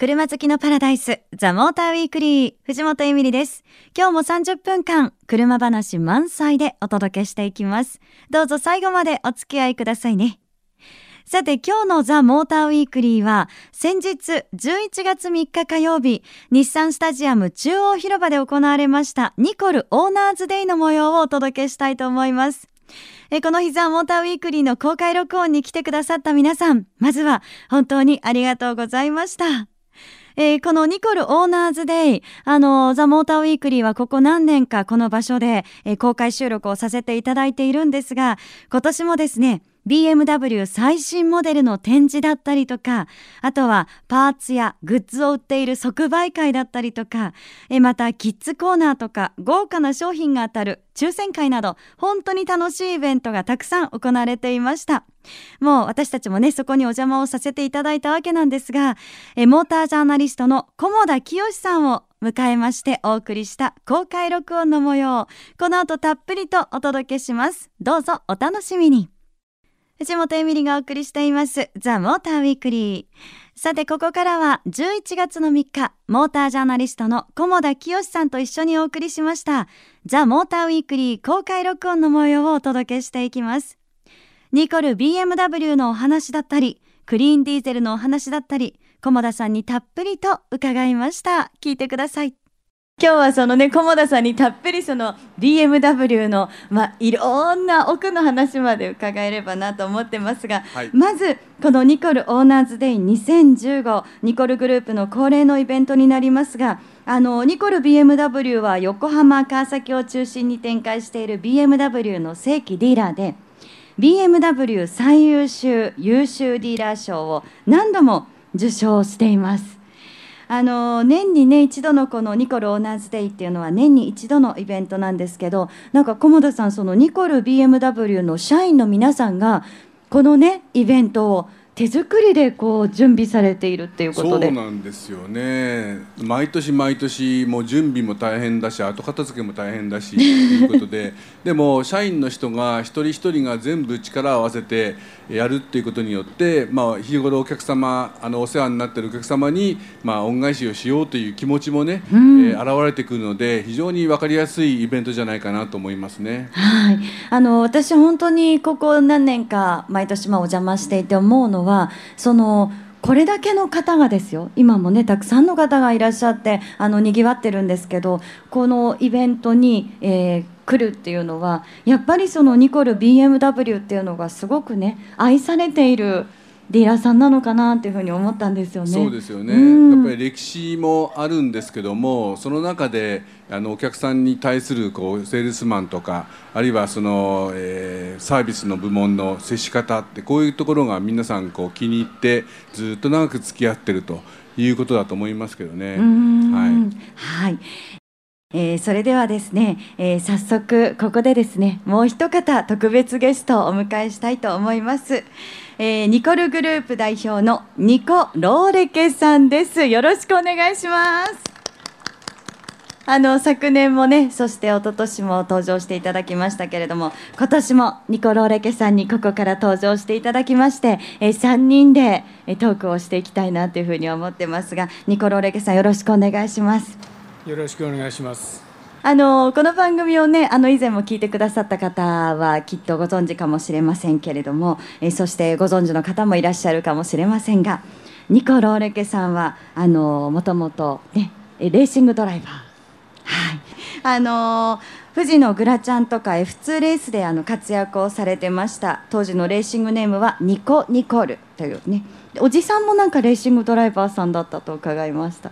車好きのパラダイス、ザ・モーターウィークリー、藤本エミリです。今日も30分間、車話満載でお届けしていきます。どうぞ最後までお付き合いくださいね。さて今日のザ・モーターウィークリーは先日11月3日火曜日日産スタジアム中央広場で行われましたニコルオーナーズデイの模様をお届けしたいと思います。えこの日ザ・モーターウィークリーの公開録音に来てくださった皆さん、まずは本当にありがとうございました。えー、このニコルオーナーズデイ、あの、ザ・モーターウィークリーはここ何年かこの場所で、えー、公開収録をさせていただいているんですが、今年もですね、BMW 最新モデルの展示だったりとか、あとはパーツやグッズを売っている即売会だったりとか、えまたキッズコーナーとか豪華な商品が当たる抽選会など、本当に楽しいイベントがたくさん行われていました。もう私たちもね、そこにお邪魔をさせていただいたわけなんですが、えモータージャーナリストの菰田清さんを迎えましてお送りした公開録音の模様、この後たっぷりとお届けします。どうぞお楽しみに。藤本エミリがお送りしています、ザ・モーターウィークリー。さて、ここからは11月の3日、モータージャーナリストの菰田清さんと一緒にお送りしました、ザ・モーターウィークリー公開録音の模様をお届けしていきます。ニコル BMW のお話だったり、クリーンディーゼルのお話だったり、菰田さんにたっぷりと伺いました。聞いてください。今日はそのね菰田さんにたっぷりその BMW の、まあ、いろんな奥の話まで伺えればなと思ってますが、はい、まずこのニコルオーナーズデイ2015ニコルグループの恒例のイベントになりますがあのニコル BMW は横浜川崎を中心に展開している BMW の正規ディーラーで BMW 最優秀優秀ディーラー賞を何度も受賞しています。あの年にね一度のこのニコルオーナーズデイっていうのは年に一度のイベントなんですけどなんか菰田さんそのニコル BMW の社員の皆さんがこのねイベントを手作りでこう準備されているっていうことで。そうなんですよね。毎年毎年もう準備も大変だし後片付けも大変だしということで。でも社員の人が一人一人が全部力を合わせてやるっていうことによって、まあ、日頃お客様あのお世話になってるお客様に、まあ、恩返しをしようという気持ちもね、うん、えー、現れてくるので非常に分かりやすいイベントじゃないかなと思いますね。はい、あの私本当にここ何年か毎年まあお邪魔していて思うのはそのこれだけの方がですよ今もねたくさんの方がいらっしゃってあのにぎわってるんですけどこのイベントに、えー、来るっていうのはやっぱりそのニコル BMW っていうのがすごくね愛されているディーラーさんなのかなっていうふうに思ったんですよね。そうですよね、うん、やっぱり歴史もあるんですけどもその中であのお客さんに対するこうセールスマンとかあるいはその、えー、サービスの部門の接し方ってこういうところが皆さんこう気に入ってずっと長く付き合ってるということだと思いますけどね。はい、はいえー、それではですね、えー、早速ここでですねもう一方特別ゲストをお迎えしたいと思います。えー、ニコルグループ代表のニコ・ローレケさんです。よろしくお願いします。あの昨年もねそして一昨年も登場していただきましたけれども今年もニコ・ローレケさんにここから登場していただきまして、えー、3人でトークをしていきたいなというふうに思ってますがニコ・ローレケさんよろしくお願いしますよろしくお願いします。あのこの番組をねあの以前も聞いてくださった方はきっとご存知かもしれませんけれども、えそしてご存知の方もいらっしゃるかもしれませんがニコ・ローレケさんはあのもともとねレーシングドライバー。はい。あの富士のグラちゃんとか F2 レースであの活躍をされてました当時のレーシングネームはニコ・ニコルというね。おじさんもなんかレーシングドライバーさんだったと伺いました。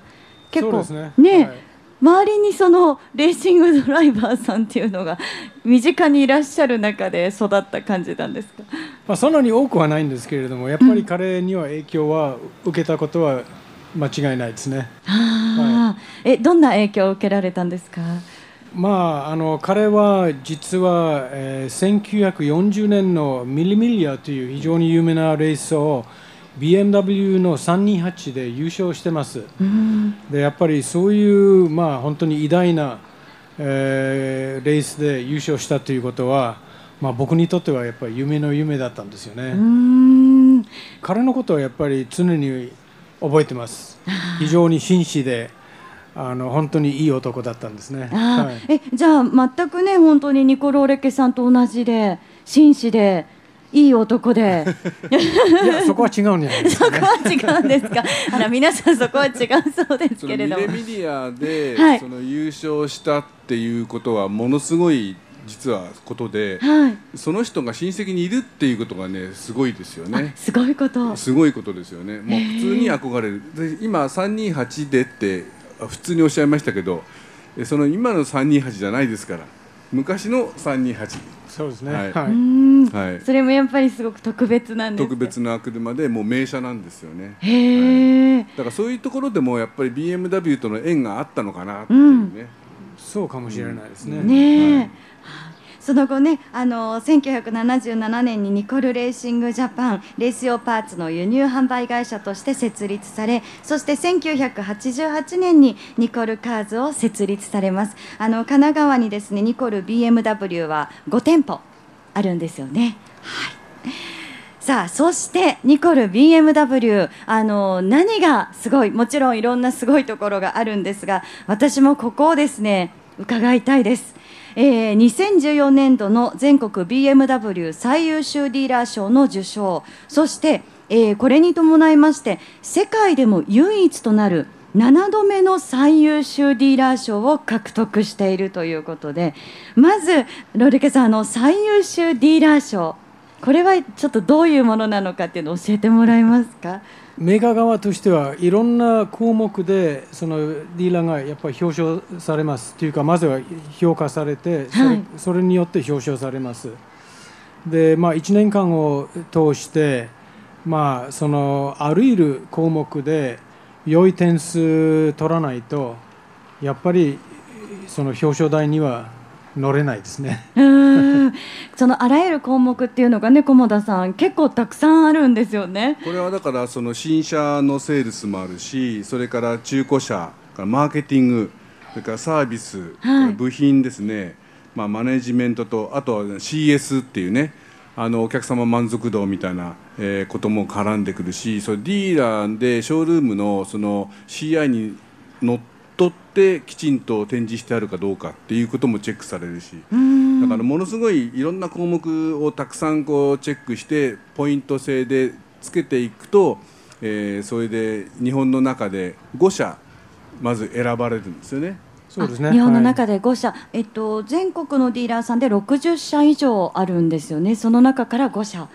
結構ね。ね、はい周りにそのレーシングドライバーさんっていうのが身近にいらっしゃる中で育った感じなんですか、まあ、そんなに多くはないんですけれどもやっぱり彼には影響は受けたことは間違いないですね。はい、えどんな影響を受けられたんですか？まあ、あの彼は実は、えー、1940年のミリミリアという非常に有名なレースを BMW の328で優勝してます、うん、でやっぱりそういう、まあ、本当に偉大な、えー、レースで優勝したということは、まあ、僕にとってはやっぱり夢の夢だったんですよね。彼のことはやっぱり常に覚えてます。非常に紳士であの本当にいい男だったんですね。はい。えじゃあ全くね本当にニコローレケさんと同じで紳士でいい男でいやそこは違うんじゃないですかね。そこは違うんですか？あら皆さんそこは違うそうですそのミけれどもレミディアで、はいその優勝したっていうことはものすごい実はことで、はいその人が親戚にいるっていうことがねすごいですよね。すごいことすごいことですよね。もう普通に憧れる。で今328でって普通におっしゃいましたけど、えその今の328じゃないですから。昔の328。そうですね。ははいはい。それもやっぱりすごく特別なんです特別な車でもう名車なんですよね。へえ、だからそういうところでもやっぱり BMW との縁があったのかなっていうね。そうかもしれないですね。ねえ、はいその後ねあの1977年にニコルレーシングジャパンレース用パーツの輸入販売会社として設立されそして1988年にニコルカーズを設立されます。あの神奈川にですねニコル BMW は5店舗あるんですよね。はい。さあそしてニコル BMW あの何がすごいもちろんいろんなすごいところがあるんですが私もここをですね伺いたいです、えー2014年度の全国 BMW 最優秀ディーラー賞の受賞。そして、えーこれに伴いまして世界でも唯一となる7度目の最優秀ディーラー賞を獲得しているということで。まずロリケさんあの最優秀ディーラー賞。これはちょっとどういうものなのかっていうのを教えてもらえますか？メーカー側としてはいろんな項目でそのディーラーがやっぱり表彰されますというかまずは評価されてそれ,、はい。それによって表彰されます。でまあ1年間を通してまあそのあらゆる項目で良い点数取らないとやっぱりその表彰台には乗れないですね。うーんそのあらゆる項目っていうのがね菰田さん結構たくさんあるんですよね。これはだからその新車のセールスもあるしそれから中古車からマーケティングそれからサービス、はい部品ですね、まあ、マネジメントとあとは CS っていうねあのお客様満足度みたいな、えーことも絡んでくるしそれディーラーでショールームのその CI にのっとってきちんと展示してあるかどうかっていうこともチェックされるし。だからものすごいいろんな項目をたくさんこうチェックしてポイント制でつけていくと、えーそれで日本の中で5社まず選ばれるんですよね。そうですねあ日本のはい中で5社、えっと、全国のディーラーさんで60社以上あるんですよねその中から5社。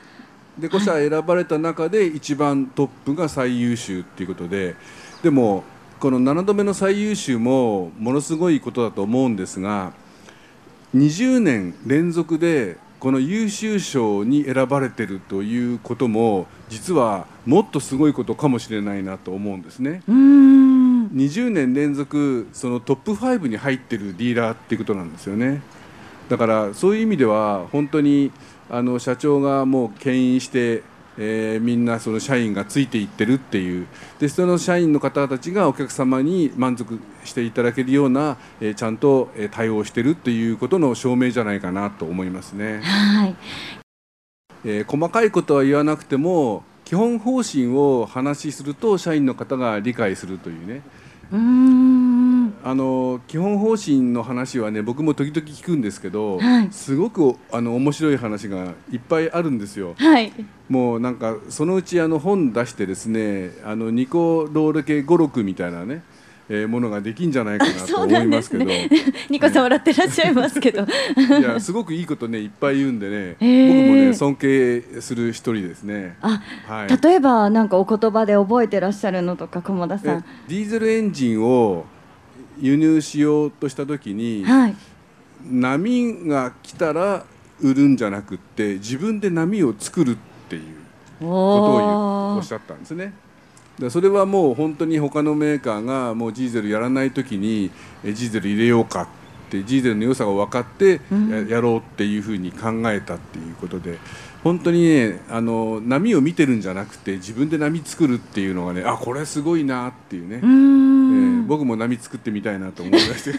で5社選ばれた中で一番トップが最優秀っていうことででもこの7度目の最優秀もものすごいことだと思うんですが20年連続でこの優秀賞に選ばれてるということも実はもっとすごいことかもしれないなと思うんですね。うーん20年連続そのトップ5に入ってるディーラーっていうことなんですよねだからそういう意味では本当にあの社長がもう牽引して、えーみんなその社員がついていってるっていう。でその社員の方たちがお客様に満足していただけるような、えーちゃんとえー対応してるっていうことの証明じゃないかなと思いますね。はい。えー細かいことは言わなくても基本方針を話しすると社員の方が理解するというね。うーんあの基本方針の話はね僕も時々聞くんですけど、はい。すごくあの面白い話がいっぱいあるんですよ。はい。もうなんかそのうちあの本出してですねあのニコロール系語録みたいなね、えーものができんじゃないかなと思ないますけど、ね ニコさん笑ってらっしゃいますけど。いやすごくいいことねいっぱい言うんでね、へー。僕もね尊敬する一人ですね。あはい。例えばなんかお言葉で覚えてらっしゃるのとか菰田さえんディーゼルエンジンを輸入しようとした時に、はい。波が来たら売るんじゃなくって自分で波を作るっていうことをおおっしゃったんですね。でそれはもう本当に他のメーカーがもうジーゼルやらない時にえジーゼル入れようかってジーゼルの良さが分かってうん。ややろうっていうふうに考えたっていうことで本当にねあの波を見てるんじゃなくて自分で波作るっていうのがねあこれすごいなっていうね、う僕も波作ってみたいなと思いまして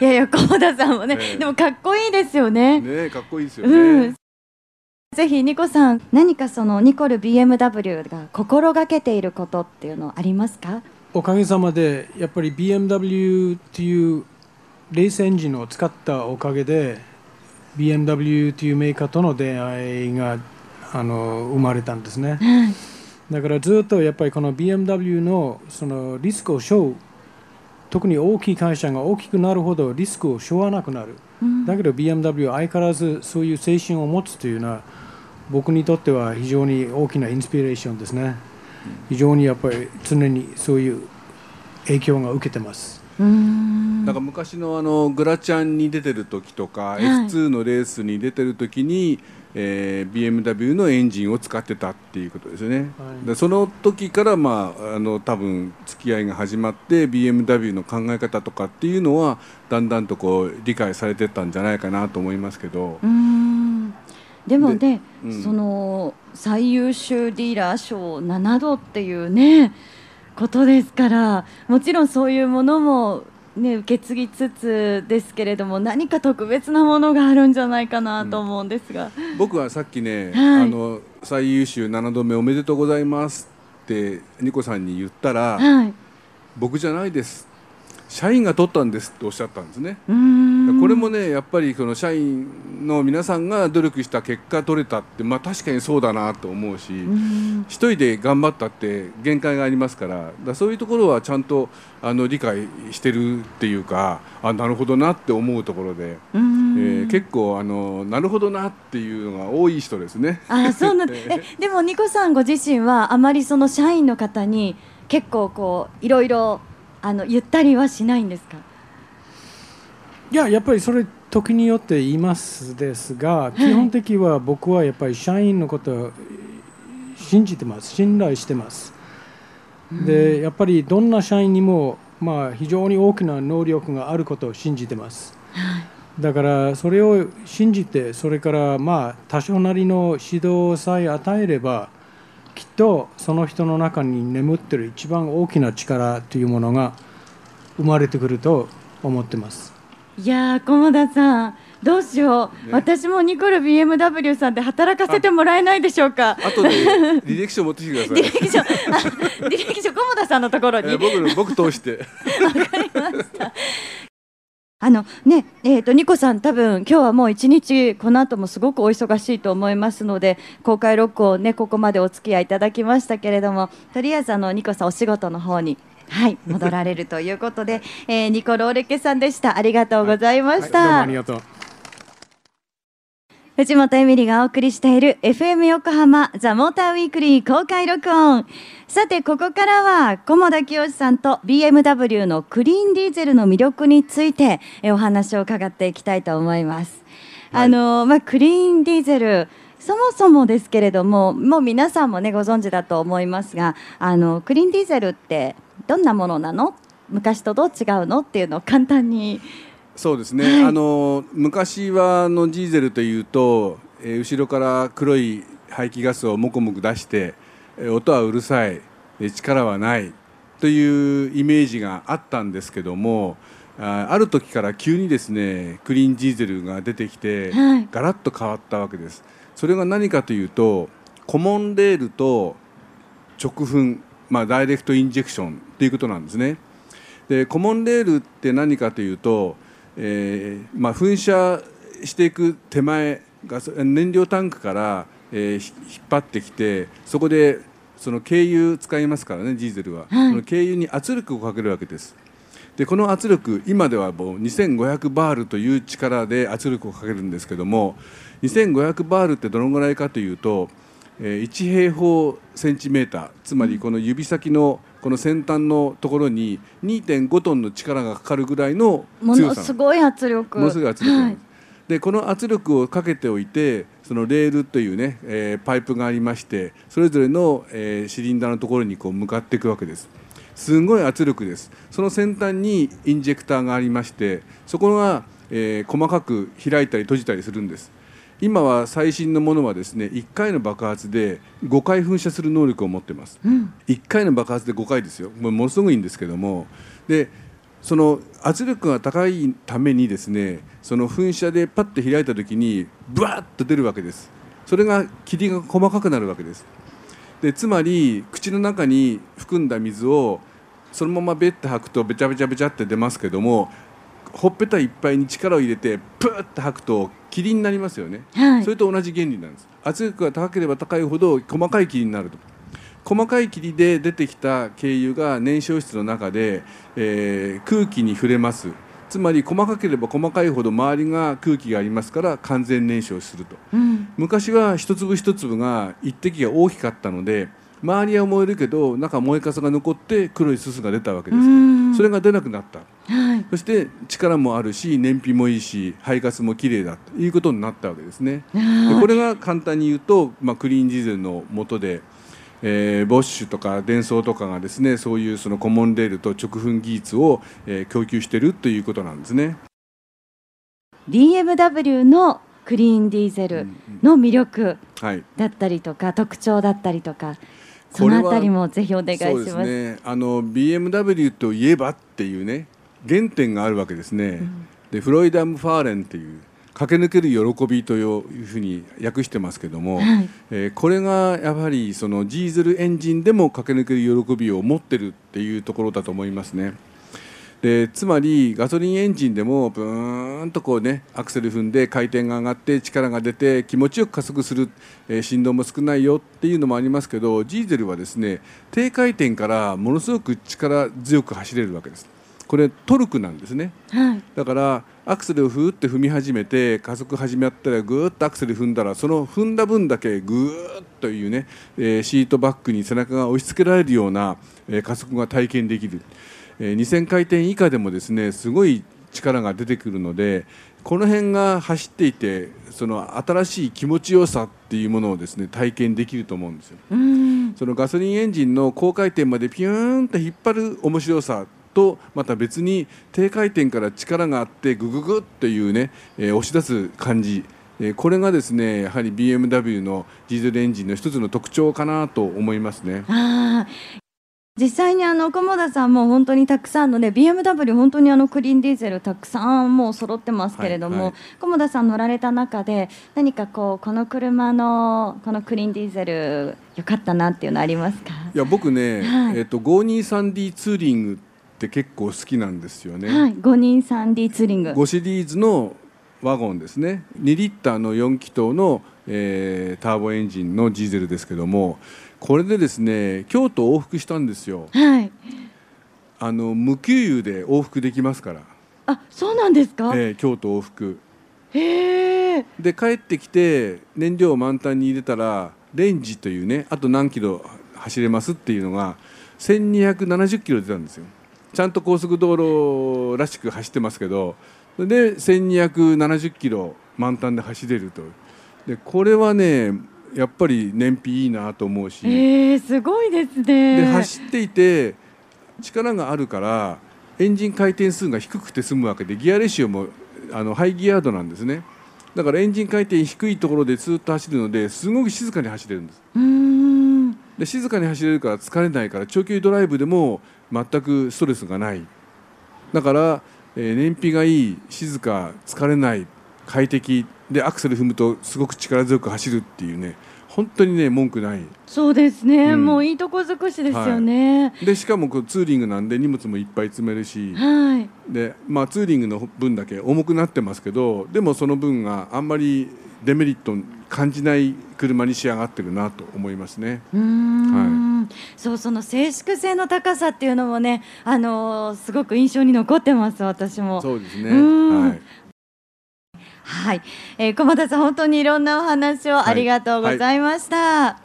いやいや菰田さんもね、ええでもかっこいいですよね。ねかっこいいですよね。うんぜひニコさん何かそのニコル BMW が心がけていることっていうのありますか？おかげさまでやっぱり BMW っていうレースエンジンを使ったおかげで BMW というメーカーとの出会いがあの生まれたんですね。だからずっとやっぱりこの BMW のそのリスクを背負う特に大きい会社が大きくなるほどリスクを背負わなくなる、うん、だけど BMW は相変わらずそういう精神を持つというのは僕にとっては非常に大きなインスピレーションですね。非常にやっぱり常にそういう影響が受けてます。なんか昔のあのグラチャンに出てる時とか、はい、F2 のレースに出てる時にえー、BMW のエンジンを使ってたっていうことですよね、はい、でその時からまああの多分付き合いが始まって BMW の考え方とかっていうのはだんだんとこう理解されてったんじゃないかなと思いますけど。でもね、うん、その最優秀ディーラー賞7度っていうねことですからもちろんそういうものもね、受け継ぎつつですけれども何か特別なものがあるんじゃないかなと思うんですが、うん、僕はさっきね、はい、あの最優秀7度目おめでとうございますってニコさんに言ったら、はい、僕じゃないです。社員が取ったんですっておっしゃったんですね。これもねやっぱりこの社員の皆さんが努力した結果取れたってまあ確かにそうだなと思うし一人で頑張ったって限界がありますからだそういうところはちゃんとあの理解してるっていうかあなるほどなって思うところで、えー、結構あのなるほどなっていうのが多い人ですね。あそうなん えでもニコさんご自身はあまりその社員の方に結構こういろいろあの言ったりはしないんですか？いややっぱりそれ時によって言いますですが、基本的は僕はやっぱり社員のことを信じてます。信頼してます、うん、でやっぱりどんな社員にもまあ非常に大きな能力があることを信じてます、だからそれを信じてそれからまあ多少なりの指導さえ与えればきっとその人の中に眠ってる一番大きな力というものが生まれてくると思ってますいやー菰田さんどうしよう、ね、私もニコル BMW さんで働かせてもらえないでしょうか。後で履歴書持ってきてください。履歴書履歴書菰田さんのところに、えー、僕僕通して。わかりました。あのねえーと、ニコさん、多分今日はもう一日、この後もすごくお忙しいと思いますので、公開録音、ね、ここまでお付き合いいただきましたけれども、とりあえずあのニコさん、お仕事の方に。はい、戻られるということで、えー、ニコローレッケさんでした。ありがとうございました。はいはい、ありがとう。藤本エミリがお送りしている FM 横浜ザ・モーターウィークリー公開録音。さて、ここからは、菰田清さんと BMW のクリーンディーゼルの魅力についてお話を伺っていきたいと思います。はい、あの、まあ、クリーンディーゼル、そもそもですけれども、もう皆さんもね、ご存知だと思いますが、あの、クリーンディーゼルってどんなものなの？昔とどう違うの？っていうのを簡単に。そうですね、はい、あの昔はのディーゼルというと、えー、後ろから黒い排気ガスをもくもく出して、えー、音はうるさい、えー、力はないというイメージがあったんですけどもあある時から急にですねクリーンディーゼルが出てきて、はい、ガラッと変わったわけです。それが何かというとコモンレールと直噴、まあ、ダイレクトインジェクションということなんですね。でコモンレールって何かというとえーまあ、噴射していく手前ガス燃料タンクから、えー、引っ張ってきてそこでその軽油使いますからねディーゼルは、はい、その軽油に圧力をかけるわけです。でこの圧力今ではもう2500バールという力で圧力をかけるんですけども2500バールってどのぐらいかというと1平方センチメーターつまりこの指先のこの先端のところに2.5トンの力がかかるぐらいの強さもの。すごい圧力。ものすごい圧力、はい、でこの圧力をかけておいてそのレールというね、えー、パイプがありましてそれぞれの、えー、シリンダーのところにこう向かっていくわけです。すごい圧力です。その先端にインジェクターがありましてそこが、えー、細かく開いたり閉じたりするんです今は最新のものはですね1回の爆発で5回噴射する能力を持ってます、うん、1回の爆発で5回ですよ。ものすごいんですけども。でその圧力が高いためにですねその噴射でパッと開いた時にブワッと出るわけです。それが霧が細かくなるわけです。でつまり口の中に含んだ水をそのままベッて吐くとべちゃべちゃべちゃって出ますけどもほっぺたいっぱいに力を入れてプーッて吐くと霧になりますよね、はい。それと同じ原理なんです。圧力が高ければ高いほど細かい霧になると。細かい霧で出てきた軽油が燃焼室の中で、えー空気に触れます。つまり細かければ細かいほど周りが空気がありますから完全燃焼すると。うん。昔は一粒一粒が一滴が大きかったので周りは燃えるけど中燃えかさが残って黒いすすが出たわけです。うん。それが出なくなった。はい。そして力もあるし燃費もいいし排ガスもきれいだということになったわけですね。でこれが簡単に言うと、まあ、クリーンディーゼルの下で、えーボッシュとかデンソーとかがですねそういうそのコモンレールと直噴技術を、えー供給しているということなんですね。BMW のクリーンディーゼルの魅力はい。だったりとか特徴だったりとかそのあたりもぜひお願いしそうます。ですねあの BMW といえばっていうね原点があるわけですね、でフロイダム・ファーレンっていう駆け抜ける喜びというふうに訳してますけども、はいえーこれがやはりそのディーゼルエンジンでも駆け抜ける喜びを持ってるっていうところだと思いますね。でつまりガソリンエンジンでもブーンとこうねアクセル踏んで回転が上がって力が出て気持ちよく加速する、えー振動も少ないよっていうのもありますけどディーゼルはですね低回転からものすごく力強く走れるわけです。これトルクなんですね。はい。だからアクセルをふーって踏み始めて加速始めたらぐーっとアクセル踏んだらその踏んだ分だけぐーっというね、えーシートバックに背中が押し付けられるような、えー加速が体験できる、えー2000回転以下でもですねすごい力が出てくるのでこの辺が走っていてその新しい気持ちよさっていうものをですね体験できると思うんですよ。うんそのガソリンエンジンの高回転までピューンと引っ張る面白さとまた別に低回転から力があってグググッというね、えー押し出す感じ、えーこれがですねやはり BMW のディーゼルエンジンの一つの特徴かなと思いますね。実際にあの菰田さんも本当にたくさんのね BMW 本当にあのクリーンディーゼルたくさんもう揃ってますけれども、はいはい。菰田さん乗られた中で何かこうこの車のこのクリーンディーゼル良かったなっていうのありますか？いや僕ね、はい。えっと 523D ツーリングって結構好きなんですよね。はい。5人 3D ツーリング。5シリーズのワゴンですね。2リッターの4気筒の、えーターボエンジンのディーゼルですけどもこれでですね京都往復したんですよ。はい。あの無給油で往復できますから、あそうなんですか、えー京都往復。へえで帰ってきて燃料を満タンに入れたらレンジというねあと何キロ走れますっていうのが1270キロ出たんですよ。ちゃんと高速道路らしく走ってますけどで1270キロ満タンで走れると。でこれはねやっぱり燃費いいなと思うし、へえすごいですね。で走っていて力があるからエンジン回転数が低くて済むわけでギアレシオもあのハイギアードなんですね。だからエンジン回転低いところでずっと走るのですごく静かに走れるんです。うーん。で静かに走れるから疲れないから長距離ドライブでも全くストレスがない。だから、えー燃費がいい静か疲れない快適でアクセル踏むとすごく力強く走るっていうね本当にね文句ない。そうですね、うん。もういいとこ尽くしですよね。でしかもこうツーリングなんで荷物もいっぱい詰めるし。はい。で、まあ、ツーリングの分だけ重くなってますけどでもその分があんまりデメリット感じない車に仕上がってるなと思いますね。うーんそうその静粛性の高さっていうのもね、あのーすごく印象に残ってます私も。そうですね。うんはい。はい、えー、駒田さん本当にいろんなお話をありがとうございました。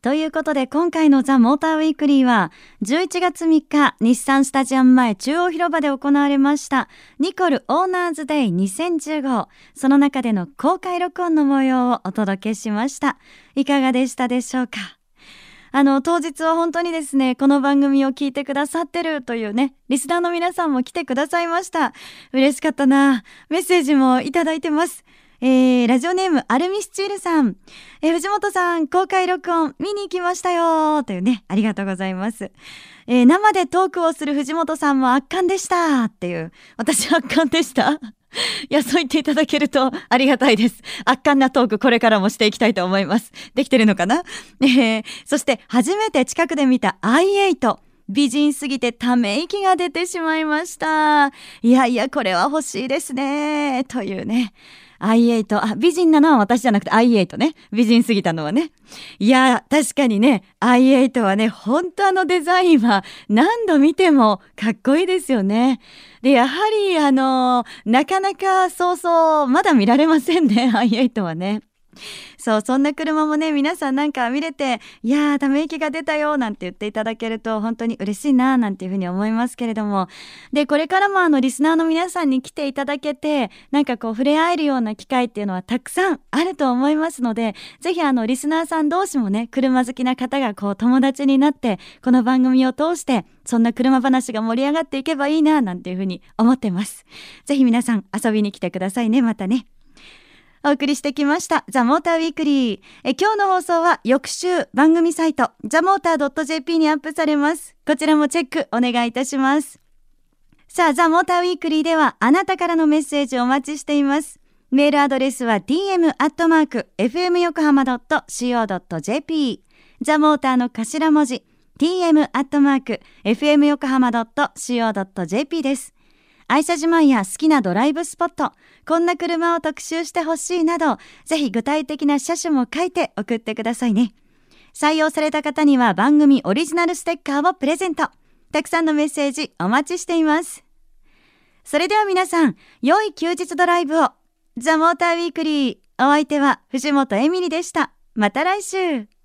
ということで今回のザ・モーターウィークリーは11月3日日産スタジアム前中央広場で行われましたニコルオーナーズデイ2015その中での公開録音の模様をお届けしました。いかがでしたでしょうか？あの当日は本当にですねこの番組を聞いてくださってるというねリスナーの皆さんも来てくださいました。嬉しかったな。メッセージもいただいてます。えー、ラジオネームアルミスチールさん、えー藤本さん公開録音見に行きましたよというねありがとうございます、えー、生でトークをする藤本さんも圧巻でしたっていう。私圧巻でした いや、そう言っていただけるとありがたいです。圧巻なトークこれからもしていきたいと思います。できてるのかな？えー、そして初めて近くで見た i8。美人すぎてため息が出てしまいました。いやいや、これは欲しいですね。というね。i8。あ、美人なのは私じゃなくて i8 ね。美人すぎたのはね。いや、確かにね、i8 はね、本当あのデザインは何度見てもかっこいいですよね。で、やはりあの、なかなかそうそう、まだ見られませんね、i8 はね。そうそんな車もね皆さんなんか見れていやーため息が出たよなんて言っていただけると本当に嬉しいななんていうふうに思いますけれどもでこれからもあのリスナーの皆さんに来ていただけてなんかこう触れ合えるような機会っていうのはたくさんあると思いますのでぜひあのリスナーさん同士もね車好きな方がこう友達になってこの番組を通してそんな車話が盛り上がっていけばいいななんていうふうに思ってます。ぜひ皆さん遊びに来てくださいねまたね。お送りしてきましたザ・モーターウィークリー。え今日の放送は翌週番組サイトザ・モーター .jp にアップされます。こちらもチェックお願いいたします。さあザ・モーターウィークリーではあなたからのメッセージをお待ちしています。メールアドレスは tm.fm 横浜 .co.jp ザ・モーターの頭文字 tm.fm 横浜 .co.jp です。愛車自慢や好きなドライブスポット、こんな車を特集してほしいなど、ぜひ具体的な車種も書いて送ってくださいね。採用された方には番組オリジナルステッカーをプレゼント。たくさんのメッセージお待ちしています。それでは皆さん、良い休日ドライブを。ザ・モーターウィークリー。お相手は藤本エミリでした。また来週。